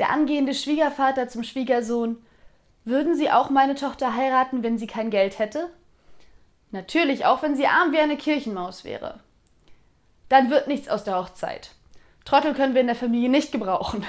Der angehende Schwiegervater zum Schwiegersohn. Würden Sie auch meine Tochter heiraten, wenn sie kein Geld hätte? Natürlich, auch wenn sie arm wie eine Kirchenmaus wäre. Dann wird nichts aus der Hochzeit. Trottel können wir in der Familie nicht gebrauchen.